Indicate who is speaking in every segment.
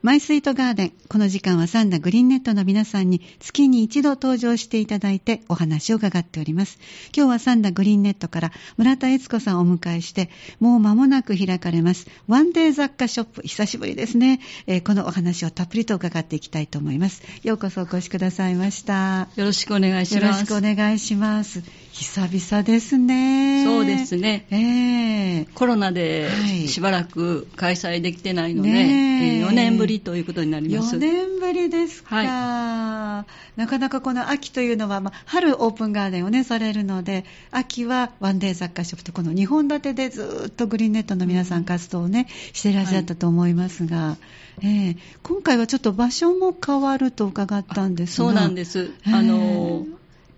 Speaker 1: マイスイートガーデン。この時間はサンダグリーンネットの皆さんに月に一度登場していただいてお話を伺っております。今日はサンダグリーンネットから村田悦子さんをお迎えして、もう間もなく開かれます。ワンデー雑貨ショップ。久しぶりですね、えーこのお話をたっぷりと伺っていきたいと思います。ようこそお越しくださいました。
Speaker 2: よろしくお願いし
Speaker 1: よ
Speaker 2: ます。
Speaker 1: ろしくお願いします。久々ですね。
Speaker 2: そうですね。
Speaker 1: ええ。
Speaker 2: コロナで
Speaker 1: はい。
Speaker 2: しばらく開催できてないので、
Speaker 1: ねえ。
Speaker 2: 4年ぶりということになります。
Speaker 1: 4年ぶりですか、
Speaker 2: は
Speaker 1: なかなかこの秋というのは、まあ、春オープンガーデンをねされるので秋はワンデー雑貨ショップとこの2本立てでずっとグリーンネットの皆さん活動をねしていらっしゃったと思いますが、ええ。今回はちょっと場所も変わると伺ったんですが。
Speaker 2: そうなんです。あの、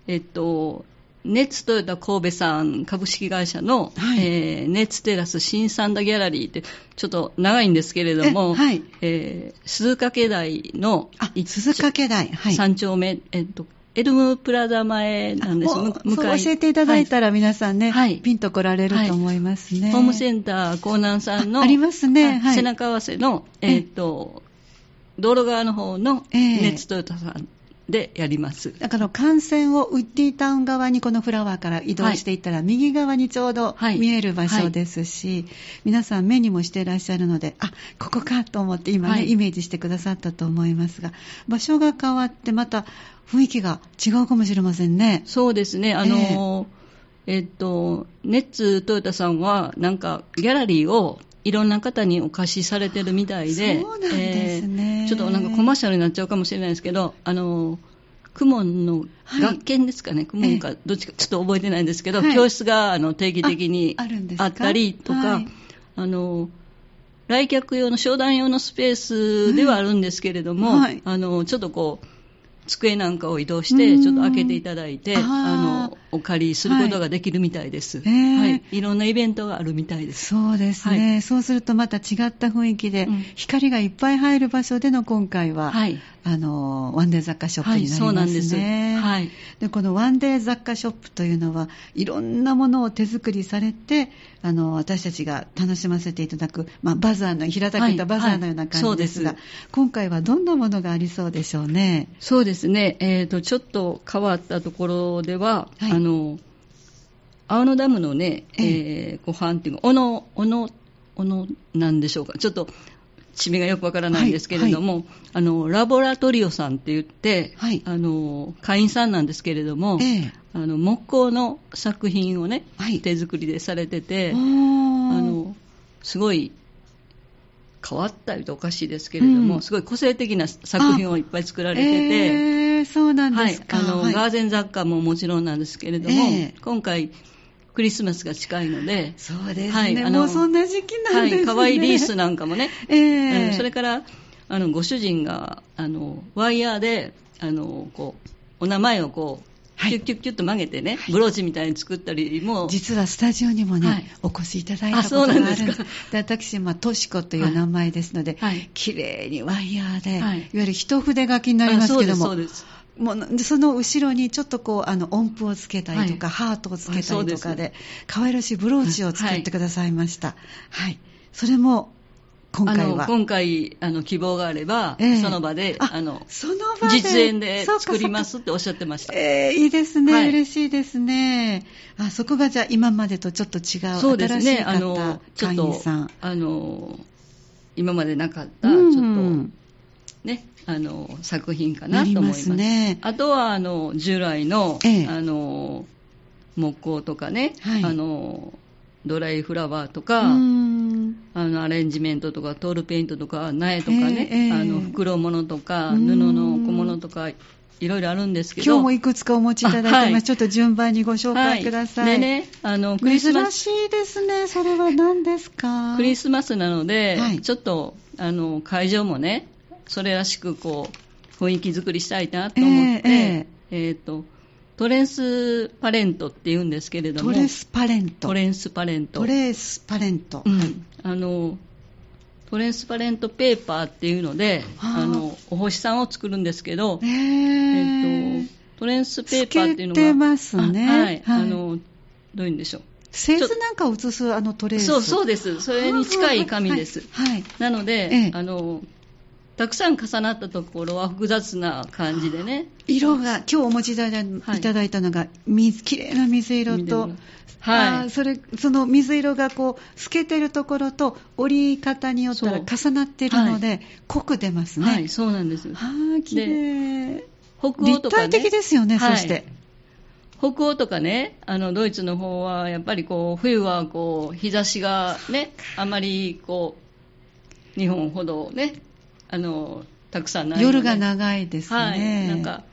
Speaker 2: えっと、ネッツトヨタ神戸さん株式会社の、
Speaker 1: はい。
Speaker 2: えーネッツテラス新三田ギャラリーって、ちょっと長いんですけれども、
Speaker 1: えはい。
Speaker 2: えー鈴掛台の
Speaker 1: 鈴掛台はい。
Speaker 2: 三丁目、えっと、エルムプラザ前なんです。
Speaker 1: あ
Speaker 2: む
Speaker 1: もうそう教えていただいたら皆さんね、
Speaker 2: はい。
Speaker 1: ピンと来られると思いますね。
Speaker 2: ホームセンター江南さんの
Speaker 1: あありますね。
Speaker 2: あ
Speaker 1: はい。
Speaker 2: 背中合わせの、
Speaker 1: ええ
Speaker 2: え。っと道路側の方の
Speaker 1: ええ。
Speaker 2: ネッツトヨタさんでやります。
Speaker 1: だから幹線をウッディタウン側にこのフラワーから移動していったら、右側にちょうど
Speaker 2: はい。
Speaker 1: 見える場所ですし、皆さん目にもしていらっしゃるので、あここかと思って今ね、
Speaker 2: はい。
Speaker 1: イメージしてくださったと思いますが、場所が変わって、また雰囲気が違うかもしれませんね。
Speaker 2: そうですね、あのえっと、ネッツトヨタさんは、なんか、ギャラリーをいろんな方にお貸しされてるみたいで、
Speaker 1: そうなんですね。
Speaker 2: えーちょっとなんかコマーシャルになっちゃうかもしれないですけど、あの、クモンの
Speaker 1: はい
Speaker 2: 学研ですかね、クモン
Speaker 1: え
Speaker 2: か、どっちかちょっと覚えてないんですけど、
Speaker 1: はい。
Speaker 2: 教室があの定期的に
Speaker 1: あ
Speaker 2: ったりとか、
Speaker 1: はい。
Speaker 2: あの、来客用の商談用のスペースではあるんですけれども、
Speaker 1: はい。
Speaker 2: あのちょっとこう机なんかを移動し
Speaker 1: うん。
Speaker 2: てちょっと開けていただいて
Speaker 1: あ
Speaker 2: のお借りすることができるみたいです、
Speaker 1: はい
Speaker 2: はい、いろんなイベントがあるみたいです。
Speaker 1: そうですね、そうするとまた違った雰囲気で、
Speaker 2: うん。
Speaker 1: 光がいっぱい入る場所での今回は、
Speaker 2: はい
Speaker 1: あのワンデー雑貨ショップになりますね。
Speaker 2: はいそうなんです。はい。
Speaker 1: でこのワンデー雑貨ショップというのはいろんなものを手作りされてあの私たちが楽しませていただく、まあ、バザーの平たく言ったバザーのような感じですが、
Speaker 2: はいはい
Speaker 1: 今回はどんなものがありそうでしょうね？
Speaker 2: そうですね、えー、とちょっと変わったところでは、
Speaker 1: はい。
Speaker 2: あの青野ダムのね、
Speaker 1: え
Speaker 2: え。ー、湖畔っていうか、小野、小野、小野なんでしょうか、ちょっと地名がよくわからないんですけれども、あのラボラトリオさんって言って、
Speaker 1: はい。
Speaker 2: あの会員さんなんですけれども、
Speaker 1: ええ。
Speaker 2: あの木工の作品をね、
Speaker 1: はい。
Speaker 2: 手作りでされてて、
Speaker 1: お
Speaker 2: あ
Speaker 1: ー
Speaker 2: のすごい変わったりとおかしいですけれども、
Speaker 1: うん。
Speaker 2: すごい個性的な作品をいっぱい作られてて。
Speaker 1: えーそうなん
Speaker 2: はい
Speaker 1: です、か。
Speaker 2: あの
Speaker 1: はい。
Speaker 2: ガーゼン雑貨ももちろんなんですけれども、
Speaker 1: ええ。
Speaker 2: 今回、クリスマスが近いので、
Speaker 1: そうですね、
Speaker 2: はいあの
Speaker 1: もうそんな時期なんですね。
Speaker 2: はい、可愛いリースなんかもね、
Speaker 1: ええ。
Speaker 2: うんそれからあのご主人があのワイヤーであのこうお名前をこう、
Speaker 1: はい。
Speaker 2: キュッキュッキュッと曲げてね、ブローチみたいに作ったりも、
Speaker 1: 実はスタジオにもね、
Speaker 2: はい。
Speaker 1: お越しいただいた
Speaker 2: あ
Speaker 1: ことがある。んです
Speaker 2: そうなんですか。
Speaker 1: で私、まあ、トシコという名前ですので、
Speaker 2: はい
Speaker 1: 綺麗にワイヤーで、
Speaker 2: はい
Speaker 1: い、わゆる一筆書きになりますけども
Speaker 2: あそうですそう
Speaker 1: もうその後ろにちょっとこうあの音符をつけたりとか、
Speaker 2: はい。
Speaker 1: ハートをつけたりとか
Speaker 2: あ
Speaker 1: で
Speaker 2: そうで
Speaker 1: 可愛らしいブローチを作ってくださいました、はい。それも今回は。
Speaker 2: 今回あの希望があれば、
Speaker 1: ええ。
Speaker 2: その場で
Speaker 1: あ
Speaker 2: あの
Speaker 1: その場で。
Speaker 2: 実演で作りますっておっしゃってました。
Speaker 1: えーいいですね、
Speaker 2: はい。
Speaker 1: 嬉しいですね。あそこがじゃあ今までとちょっと違う
Speaker 2: そうです
Speaker 1: 新しい
Speaker 2: ね、あ
Speaker 1: 方
Speaker 2: のちょっ
Speaker 1: 会員
Speaker 2: と
Speaker 1: さん。
Speaker 2: あの今までなかった、
Speaker 1: うん。
Speaker 2: ちょっとね、あの作品かなと思います。す。
Speaker 1: ね。
Speaker 2: あとはあの従来の,、
Speaker 1: ええ。
Speaker 2: あの木工とかね、
Speaker 1: はい。
Speaker 2: あのドライフラワーと
Speaker 1: う
Speaker 2: か、
Speaker 1: ん。
Speaker 2: あのアレンジメントとかトールペイントとか苗とかね、
Speaker 1: え
Speaker 2: あの袋物とか
Speaker 1: うん。
Speaker 2: 布の小物とかいろいろあるんですけど。
Speaker 1: 今日もいくつかお持ちいただいてます、
Speaker 2: あはい。
Speaker 1: ちょっと順番にご紹介ください、
Speaker 2: はい、でねあのクリスマス
Speaker 1: 珍しいですね。それは何ですか？
Speaker 2: クリスマスなので、
Speaker 1: はい。
Speaker 2: ちょっとあの会場もね、それらしくこう雰囲気作りしたいなと思って、
Speaker 1: え
Speaker 2: えーとトレンスパレントって言うんですけれども、
Speaker 1: トレスパレント。
Speaker 2: トレンスパレント、
Speaker 1: トレースパレント、
Speaker 2: うん。
Speaker 1: はい
Speaker 2: あのトレンスパレントペーパーっていうので、
Speaker 1: はあ
Speaker 2: あのお星さんを作るんですけど、
Speaker 1: え
Speaker 2: え
Speaker 1: ー
Speaker 2: っとトレンスペーパーっていうのが
Speaker 1: てますね。
Speaker 2: あはい、
Speaker 1: はい。
Speaker 2: あのどういうんでしょう。
Speaker 1: 製図なんかを写すあのトレース。
Speaker 2: そうそうです。それに近い紙です。
Speaker 1: はい、はい。
Speaker 2: なので、
Speaker 1: ええ。
Speaker 2: あのたくさん重なったところは複雑な感じでね。
Speaker 1: 色が、今日お持ちいただいたのが、水、綺麗な水色と、はい。それ、その水色がこう、透けてるところと、折り方によったら重なってるので、はい、濃く出ますね。
Speaker 2: はい、そうなんです。
Speaker 1: はあ、綺麗。北欧とか、ね、立体的ですよね、そして。
Speaker 2: 北欧とかね、あのドイツの方はやっぱりこう冬はこう日差しがね、あまりこう日本ほどね、あのたくさんない
Speaker 1: 夜が長いですね。はい、
Speaker 2: なんか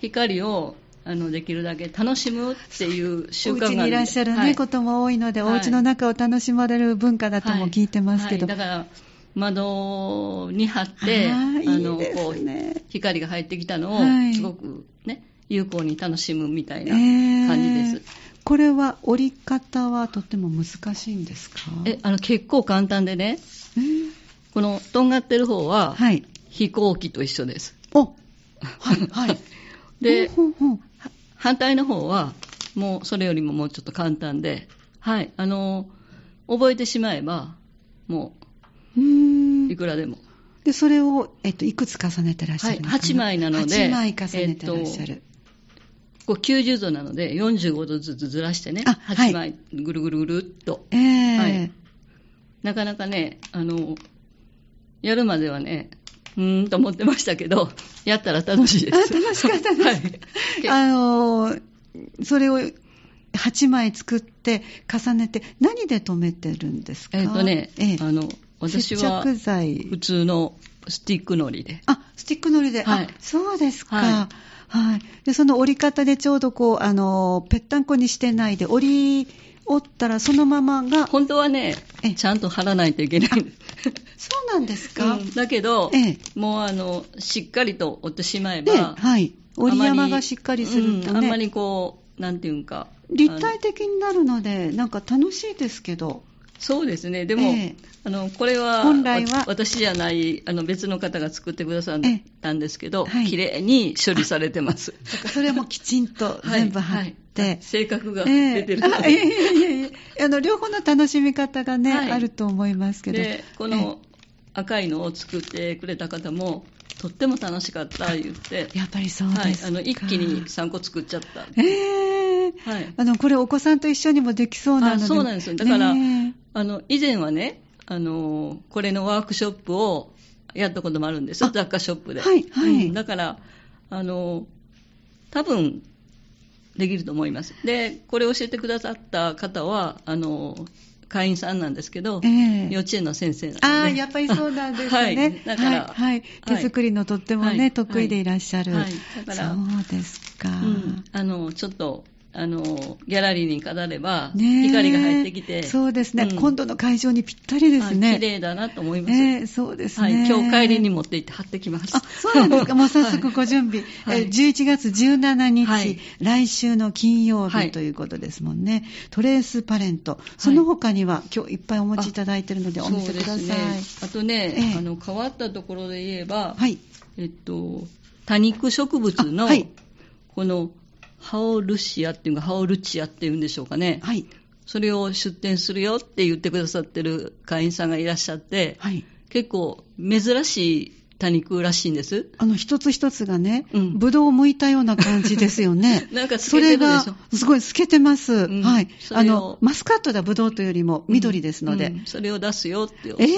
Speaker 2: 光をあのできるだけ楽しむっていう習慣が
Speaker 1: お家にいらっしゃるね、はい、ことも多いので、はい、お家の中を楽しまれる文化だとも聞いてますけど、
Speaker 2: はい、だから窓に貼ってあのこう光が入ってきたのをすごくね、有効に楽しむみたいな感じです。えー、
Speaker 1: これは折り方はとても難しいんですか？
Speaker 2: えあの結構簡単でね、えー、このとんがってる方は、はい、飛行機と一緒です。
Speaker 1: おはいはい。
Speaker 2: でほうほう反対の方はもうそれよりももうちょっと簡単で、はい、あの覚えてしまえばもういくらでも。
Speaker 1: でそれを、えっと、いくつ重ねてらっしゃるのかな、はい、
Speaker 2: 8枚なので
Speaker 1: 8枚重ねてらっしゃる、えっと
Speaker 2: こう90度なので45度ずつずらしてね、8枚ぐるぐるぐるっと、
Speaker 1: えーはい、
Speaker 2: なかなかねあのやるまではねうーんと思ってましたけどやったら楽しいです。
Speaker 1: 楽しかったです。はい、あのそれを8枚作って重ねて何で留めてるんですか？
Speaker 2: えっ、ー、とね、えー、あの私は普通のスティックのりで。
Speaker 1: あ、スティックのりで。はい、そうですか。はいはい。で、その折り方でちょうどこう、あの、ぺったんこにしてないで、折り折ったらそのままが。
Speaker 2: 本当はね、ちゃんと貼らないといけない
Speaker 1: そうなんですか、うん、
Speaker 2: だけど、ええ、もうあの、しっかりと折ってしまえば、
Speaker 1: はい。折り山がしっかりするとね、
Speaker 2: うん、あんまりこう、なんていうんか。
Speaker 1: 立体的になるので、なんか楽しいですけど。
Speaker 2: そうですね、でも、ええ、あのこれは本来は。私じゃないあの別の方が作ってくださったんですけど、はい、綺麗に処理されてます。
Speaker 1: それもきちんと全部貼って、はい。はい、
Speaker 2: 性格が出てる、
Speaker 1: えー、いやいやいやいやあの両方の楽しみ方がね、あると思いますけど。
Speaker 2: でこの赤いのを作ってくれた方も、とっても楽しかった言って、
Speaker 1: やっぱりそうです、
Speaker 2: はい、あの一気に3個作っちゃった。
Speaker 1: えー、はい、あのこれお子さんと一緒にもできそうなので。
Speaker 2: そうなんですよ。だから、ね、あの以前はね、あのこれのワークショップをやったこともあるんです雑貨ショップで。
Speaker 1: はいはい、
Speaker 2: うん、だからあの多分できると思います。で、これを教えてくださった方は、あの、会員さんなんですけど、えー、幼稚園の先生なんで。
Speaker 1: ああ、やっぱりそうなんですね。はい、だから、はい、はい、手作りのとってもね、はい、得意でいらっしゃる。はい、だから、そうですか。うん、
Speaker 2: あの、ちょっと、あのギャラリーに飾れば、光が入ってきて、
Speaker 1: そうですね、うん、今度の会場にぴったりですね。
Speaker 2: 綺麗だなと思います。え
Speaker 1: ー、そうですね、
Speaker 2: はい。今日帰りに持って行って貼ってきます。
Speaker 1: あ、そうなんですか。もう早速ご準備。はい、11月17日、はい、来週の金曜日ということですもんね。トレースパレント。その他には、今日いっぱいお持ちいただいているのでお見せください。ね、
Speaker 2: あとね、えー、あの変わったところで言えば、はい、えっと多肉植物の、このハオルシアっていうか、ハオルチアっていうんでしょうかね。はい。それを出店するよって言ってくださってる会員さんがいらっしゃって、はい。結構珍しい多肉らしいんです。
Speaker 1: あの、一つ一つがね、うん、ぶどうを剥いたような感じですよね。
Speaker 2: なんか透けてるでしょ。
Speaker 1: それが、すごい透けてます。うん、はい。あの、マスカットだぶどうというよりも緑ですので。うん、
Speaker 2: それを出すよっておっしゃって。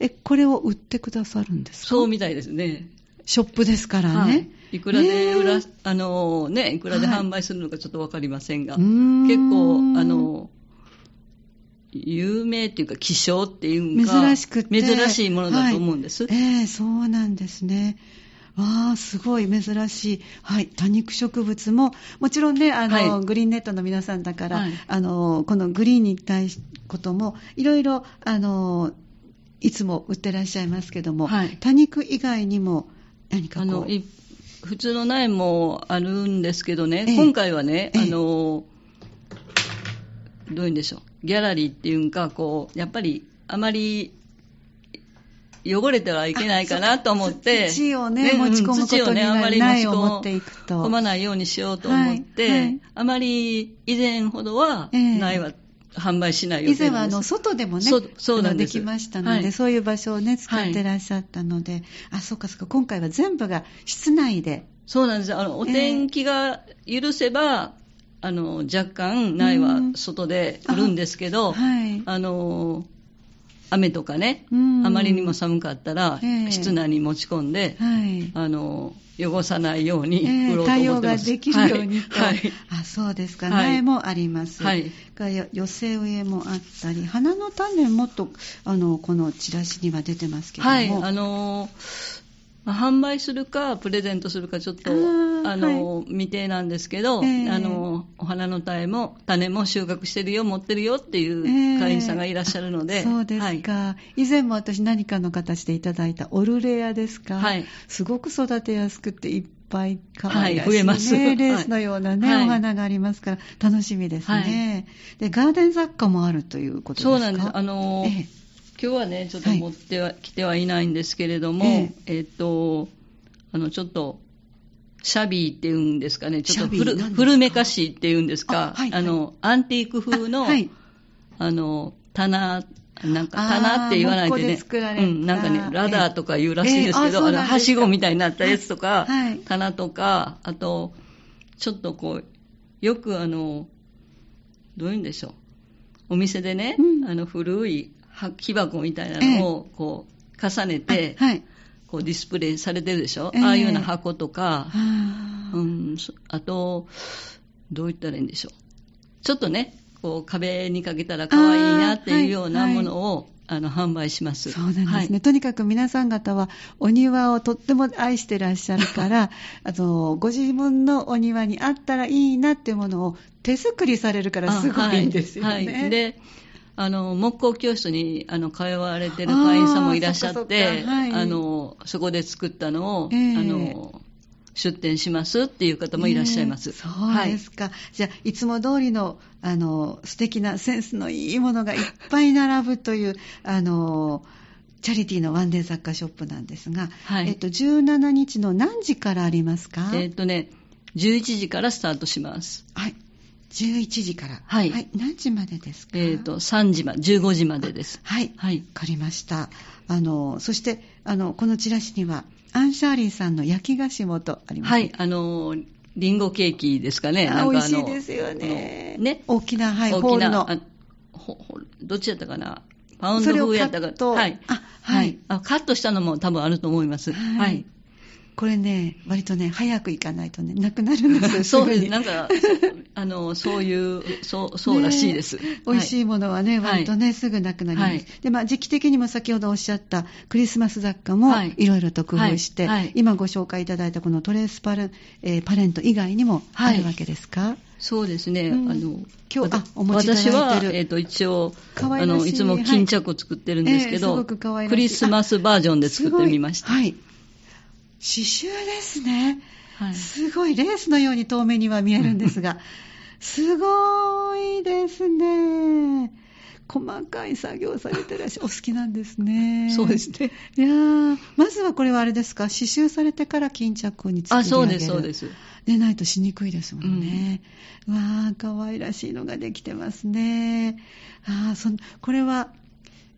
Speaker 1: えー、え、これを売ってくださるんですか？
Speaker 2: そうみたいですね。
Speaker 1: ショップですからね。はい
Speaker 2: いくらで売ら、えー、あのね、いくらで販売するのかちょっとわかりませんが、はい、結構、あの、有名っていうか希少っていうか
Speaker 1: 珍しくて
Speaker 2: 珍しいものだと思うんです。
Speaker 1: はい、ええー、そうなんですね。わあ、すごい珍しい。はい。多肉植物も、もちろんね、あの、はい、グリーンネットの皆さんだから、はい、あの、このグリーンに対しことも、いろいろ、あの、いつも売ってらっしゃいますけども、はい、多肉以外にも何か。あの、
Speaker 2: 普通の苗もあるんですけどね、ええ、今回はね、え、あの、どういうんでしょう、ギャラリーっていうか、こう、やっぱりあまり汚れてはいけないかなと思って、
Speaker 1: 土をね、ね持ち込むことになる、ね、あまり持ち
Speaker 2: 込まないようにしようと思って、はいはい、あまり以前ほどは苗は販売しない予
Speaker 1: 定以前はあの外でもねそうなんできましたので、はい、そういう場所をね使ってらっしゃったので、はい、あそうかそうか今回は全部が室内で。
Speaker 2: そうなんです。あのお天気が許せば、えー、あの若干苗は外で売るんですけど、あはい、あの雨とかね、あまりにも寒かったら、室内に持ち込んで、はい、あの汚さないように売ろうと思ってます、えー、対応
Speaker 1: ができるようにと、はい、あそうですか、苗もあります、はい、寄せ植えもあったり花の種もっとあのこのチラシには出てますけども、はい。
Speaker 2: あのーまあ、販売するかプレゼントするかちょっとあの、はい、未定なんですけど、えー、あのお花の種も種も収穫してるよ持ってるよっていう会員さんがいらっしゃるので、
Speaker 1: えー、そうですか、はい、以前も私何かの形でいただいたオルレアですか、はい、すごく育てやすくていっぱい可愛らしい、ね、はい、増えます。レースのようなね、はい、お花がありますから楽しみですね、でガーデン雑貨もあるということですか？
Speaker 2: そうなんです。あのーえ。ー今日はね、ちょっと持っては、きてはいないんですけれども、ええ。っと、あの、ちょっと、シャビーっていうんですかね、ちょっと古古めかしいっていうんですか、あはいはい、あの、アンティーク風の、あはい、あの、棚、なんか棚って言わないでね、
Speaker 1: でう
Speaker 2: ん、なんかね、ラダーとか言うらしいんですけど、えー、あの、はしごみたいになったやつとか、はい、棚とか、あと、ちょっとこう、よくあの、どういうんでしょう。お店でね、うん、あの古い木箱みたいなのをこう重ねて、はい、こうディスプレイされてるでしょ、えー、ああいうような箱とか、うん、あと、どう言ったらいいんでしょう？ちょっとね、こう壁にかけたら可愛いなっていうようなものを、あの販売します。
Speaker 1: そうなんですね、はい、とにかく皆さん方はお庭をとっても愛してらっしゃるから あのご自分のお庭にあったらいいなっていうものを手作りされるからすごいんですよね。はいはい、で
Speaker 2: あの木工教室にあの通われてる会員さんもいらっしゃって、そはい、あのそこで作ったのを、えー、あの出店しますっていう方もいらっしゃいます。えー、
Speaker 1: そうですか。はい、じゃあ、いつも通りの、あの、素敵なセンスのいいものがいっぱい並ぶという、あの、チャリティーのワンデー雑貨ショップなんですが、はい、えっと、17日の何時からありますか？
Speaker 2: えっとね、11時からスタートします。
Speaker 1: はい。11時から。はい。はい、何時までですか？
Speaker 2: えっ、ー、と、3時まで、15時までです。
Speaker 1: はい。はい。わかりました。あの、そして、あの、このチラシには、アンシャーリーさんの焼き菓子もとあります。
Speaker 2: はい。あの、リンゴケーキですかね。
Speaker 1: あ美味しいですよね。ね。大きな、はい、ホールの。
Speaker 2: どっちやったかな？パウンド風やったか。はい。あ、はい。あカットしたのも多分あると思います。はい。はい
Speaker 1: これね、割とね、早く行かないとね、なくなるんですよ。
Speaker 2: そうです。なんか、あの、そういう、そう、そうらしいです。
Speaker 1: 美味しいものはね、割とね、すぐなくなります。はい、で、まあ、時期的にも先ほどおっしゃったクリスマス雑貨も、い。ろいろと工夫して、はい、今ご紹介いただいたこのトレースパレ,、えー、パレント以外にもあるわけですか、
Speaker 2: そうですね。うん、あの、今日、あ、お持ちい私は、えっ、ー、と、一応、い。あの、いつも巾着を作ってるんですけど、クリスマスバージョンで作ってみました。はい。
Speaker 1: 刺繍ですね、はい、すごいレースのように遠目には見えるんですが。すごいですね。細かい作業されてらっしゃる。お好きなんですね。
Speaker 2: そうですね。
Speaker 1: いやまずはこれはあれですか？刺繍されてから巾着に作り上げる。あ
Speaker 2: そうですそうです。
Speaker 1: でないとしにくいですもんね、うん、わあ可愛らしいのができてますね。あそこれは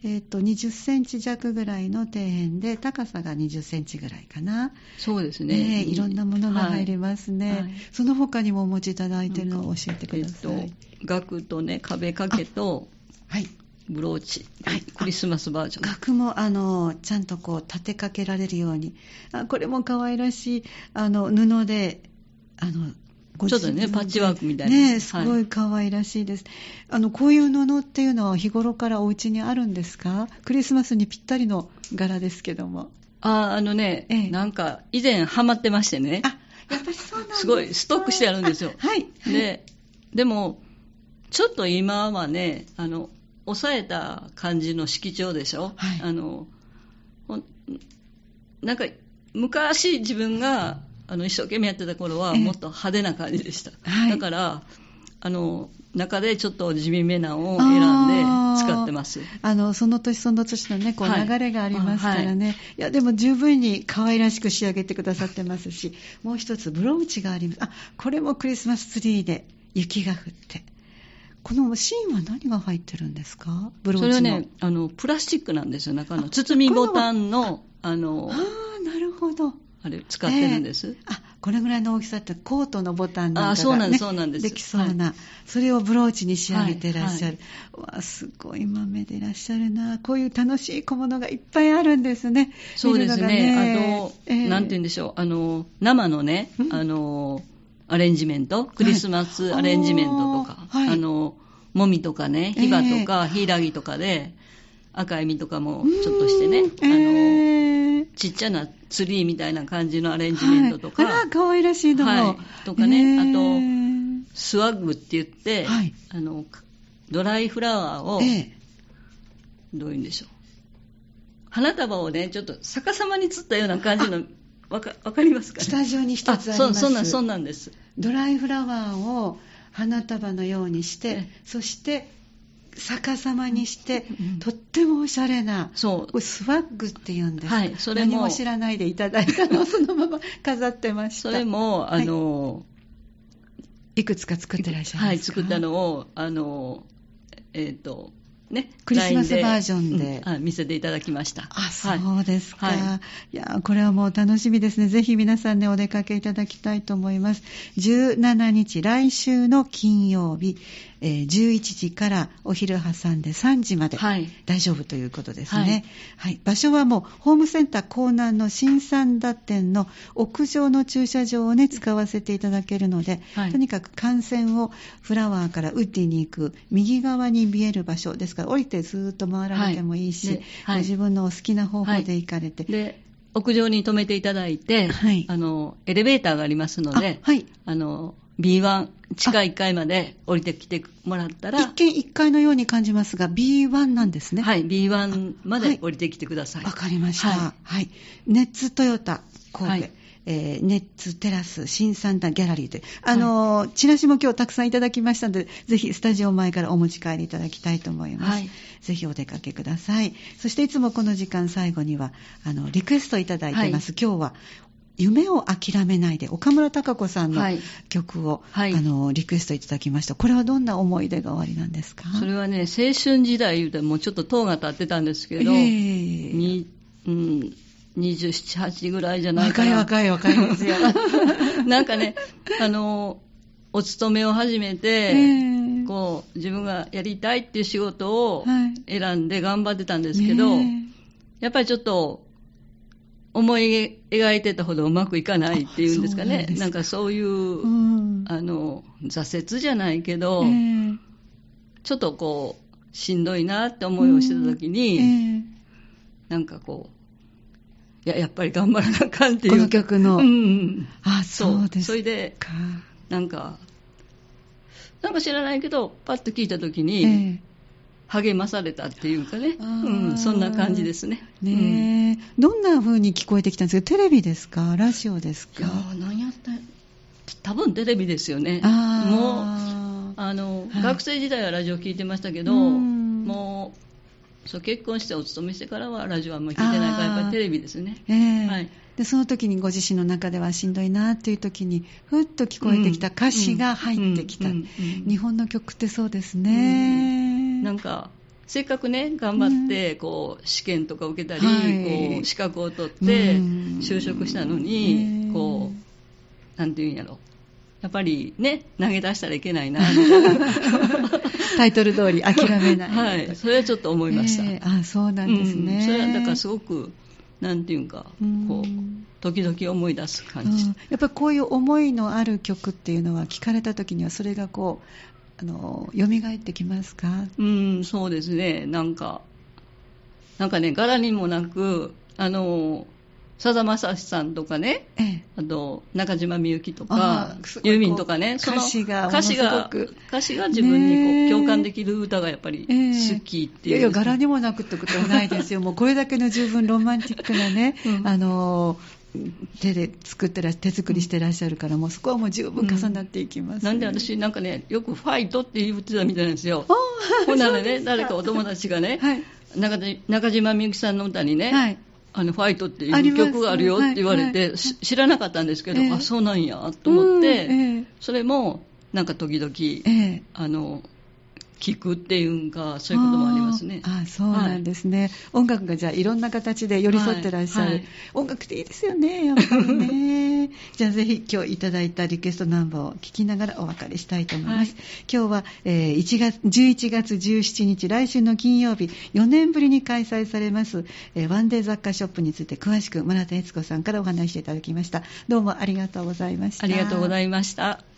Speaker 1: えーと、20センチ弱ぐらいの底辺で高さが20センチぐらいかな。
Speaker 2: そうですね、
Speaker 1: えー、いろんなものが入りますね、はい。はい、その他にもお持ちいただいているのを教えてください、えー、
Speaker 2: 額とね壁掛けとはい。ブローチ、はい、クリスマスバージョン。
Speaker 1: 額もあのちゃんとこう立てかけられるように。あこれも可愛らしいあの布であの
Speaker 2: ちょっとね、パッチワークみたい
Speaker 1: な。ねすごい可愛らしいです。はい、あの、こういう布っていうのは日頃からお家にあるんですか？クリスマスにぴったりの柄ですけども。
Speaker 2: あ、あのね、ええ、なんか、以前ハマってましてね。
Speaker 1: あ、やっぱりそうなんです
Speaker 2: すごい、ストックしてあるんですよ。
Speaker 1: はい。
Speaker 2: で、でも、ちょっと今はね、あの、抑えた感じの色調でしょ？はい。あの、なんか、昔自分があの一生懸命やってた頃はもっと派手な感じでした、はい、だからあの中でちょっと地味めなを選んで使ってます。
Speaker 1: あのその年その年のねこう流れがありますからね、はい、いやでも十分に可愛らしく仕上げてくださってますしもう一つブローチがあります。あこれもクリスマスツリーで雪が降って。この芯は何が入ってるんですか？ブローチ
Speaker 2: の。それはねあのプラスチックなんですよ中の。包みボタンのあの
Speaker 1: ああなるほど
Speaker 2: あれ使ってるんです、え。ー、
Speaker 1: あこれぐらいの大きさってコートのボタンなんかが、ね、あ
Speaker 2: そうなんです
Speaker 1: できそうな、はい、それをブローチに仕上げていらっしゃる、はいはい、わすごい豆でいらっしゃるな。こういう楽しい小物がいっぱいあるんですね。
Speaker 2: そうですね、ね、あと、えー、なんて言うんでしょう。あの生のね、あのアレンジメント？クリスマスアレンジメントとか、あのもみとかね、ヒバとか、ヒイラギとかで、赤い実とかもちょっとしてね、あの、ちっちゃなツリーみたいな感じのアレンジメントとか。
Speaker 1: はい、あ可愛らしいのも。は
Speaker 2: い、とかね、あと、スワッグって言って、はい、あの、ドライフラワーを、どういうんでしょう。花束をね、ちょっと逆さまに釣ったような感じの、わかわかりますか、ね、
Speaker 1: スタジオに一つあります。そ
Speaker 2: そんなそんなんです。
Speaker 1: ドライフラワーを花束のようにして、そして逆さまにして、うん、とってもおしゃれな、
Speaker 2: そう。
Speaker 1: スワッグって言うんです
Speaker 2: はい、それも。
Speaker 1: 何も知らないでいただいたのをそのまま飾ってました。
Speaker 2: それも、あの、はい、
Speaker 1: いくつか作ってらっしゃいますか？
Speaker 2: はい、作ったのを、あの、えっ、ー、と、ね、
Speaker 1: クリスマスバージョンで、
Speaker 2: うん、見せていただきました。
Speaker 1: あ、そうですか。はい、いや、これはもう楽しみですね。ぜひ皆さんね、お出かけいただきたいと思います。17日、来週の金曜日、えー、11時からお昼挟んで3時まで、大丈夫ということですね、はい、はい、場所はもうホームセンター港南の新三田店の屋上の駐車場をね使わせていただけるので、はい、とにかく幹線をフラワーからウッディに行く右側に見える場所ですから降りてずっと回られてもいいし、ご自分のお好きな方法で行かれて、
Speaker 2: で屋上に止めていただいて、はい、あのエレベーターがありますので、はい、あの B1 地下1階まで降りてきてもらったら。
Speaker 1: 一見1階のように感じますが B1 なんですね。
Speaker 2: はい B1 まで降りてきてください。
Speaker 1: わ、はい、かりました、はい、はい、ネッツトヨタ神戸、はい。えー、ネッツテラス新三田ギャラリーという、あの、はい、チラシも今日たくさんいただきましたので、ぜひスタジオ前からお持ち帰りいただきたいと思います。はい、ぜひお出かけください。そしていつもこの時間最後には、あの、リクエストいただいてます。はい、今日は、夢を諦めないで岡村孝子さんの曲を、はい。はい、あのリクエストいただきました。これはどんな思い出がおありなんですか？
Speaker 2: それはね青春時代言うてもうちょっと塔が立ってたんですけど、えーにうん、27、8ぐらいじゃないかな。
Speaker 1: 若い若い若いですよ。
Speaker 2: なんかねあのお勤めを始めて、えー、こう自分がやりたいっていう仕事を選んで頑張ってたんですけど、はいやっぱりちょっと思い描いてたほどうまくいかないっていうんですかね。なんかそういう、うん、あの、挫折じゃないけど、えー、ちょっとこう、しんどいなって思いをしてた時に、うんえー、なんかこう、いや、やっぱり頑張らなあかんっていう。こ
Speaker 1: の曲の。
Speaker 2: うん。
Speaker 1: あ、そうですか。
Speaker 2: それで、なんか、なんか知らないけど、パッと聞いた時に、えー励まされたっていうかね、うん、そんな感じですね。
Speaker 1: ね、うん、どんな風に聞こえてきたんですか？テレビですか？ラジオですか？いや
Speaker 2: 何やった多分テレビですよね。もう、あの、はい、学生時代はラジオ聞いてましたけど、もう、そう結婚してお勤めしてからはラジオはあんまり聞いてないから、やっぱりテレビですね。
Speaker 1: えー、はい。でその時にご自身の中ではしんどいなっていう時にふっと聞こえてきた歌詞が入ってきた、日本の曲ってそうですね、
Speaker 2: なんかせっかくね頑張ってこう試験とか受けたり、こう資格を取って就職したのに、こうなんていうんやろ。やっぱりね投げ出したらいけないな。
Speaker 1: タイトル通り諦めない
Speaker 2: はい。それはちょっと思いました、え。
Speaker 1: ー、あそうなんですね、
Speaker 2: うん、それはだからすごくなんていうか、こう、時々思い出す感じ、
Speaker 1: うん、やっぱりこういう思いのある曲っていうのは、聞かれた時には、それがこう、あの、蘇ってきますか？
Speaker 2: うん、そうですね。なんか、なんかね、柄にもなく、あの、さだまさしさんとかね、ええ、あと中島みゆきとか、ユーミンとかね、
Speaker 1: その歌詞が
Speaker 2: 歌詞が歌詞が自分にこう共感できる歌がやっぱり好きっていう、
Speaker 1: いやいや、柄にもなくってことはないですよ、もうこれだけの十分ロマンティックなね、うん、あの手で作ってら手作りしてらっしゃるから、もうそこはもう十分重なっていきます、
Speaker 2: ねうん、なんで私なんかねよくファイトって言ってたみたいなんですよ。ほんならね 誰かお友達がね、はい、中島みゆきさんの歌にね、はい。あのファイトっていう曲があるよって言われて、はいはい、知らなかったんですけど、えー、あそうなんやと思って、えー、それもなんか時々、えー、あの聴くっていうんか、そういうこともありますね。
Speaker 1: あそうなんですね、はい、音楽がじゃあいろんな形で寄り添ってらっしゃる。はいはい、音楽っていいですよね、やっぱりね。じゃあぜひ今日いただいたリクエストナンバーを聴きながらお別れしたいと思います。今日は、えー、1月11月17日、来週の金曜日、4年ぶりに開催されます、えー、ワンデー雑貨ショップについて詳しく村田悦子さんからお話しいただきました。どうもありがとうございました。
Speaker 2: ありがとうございました。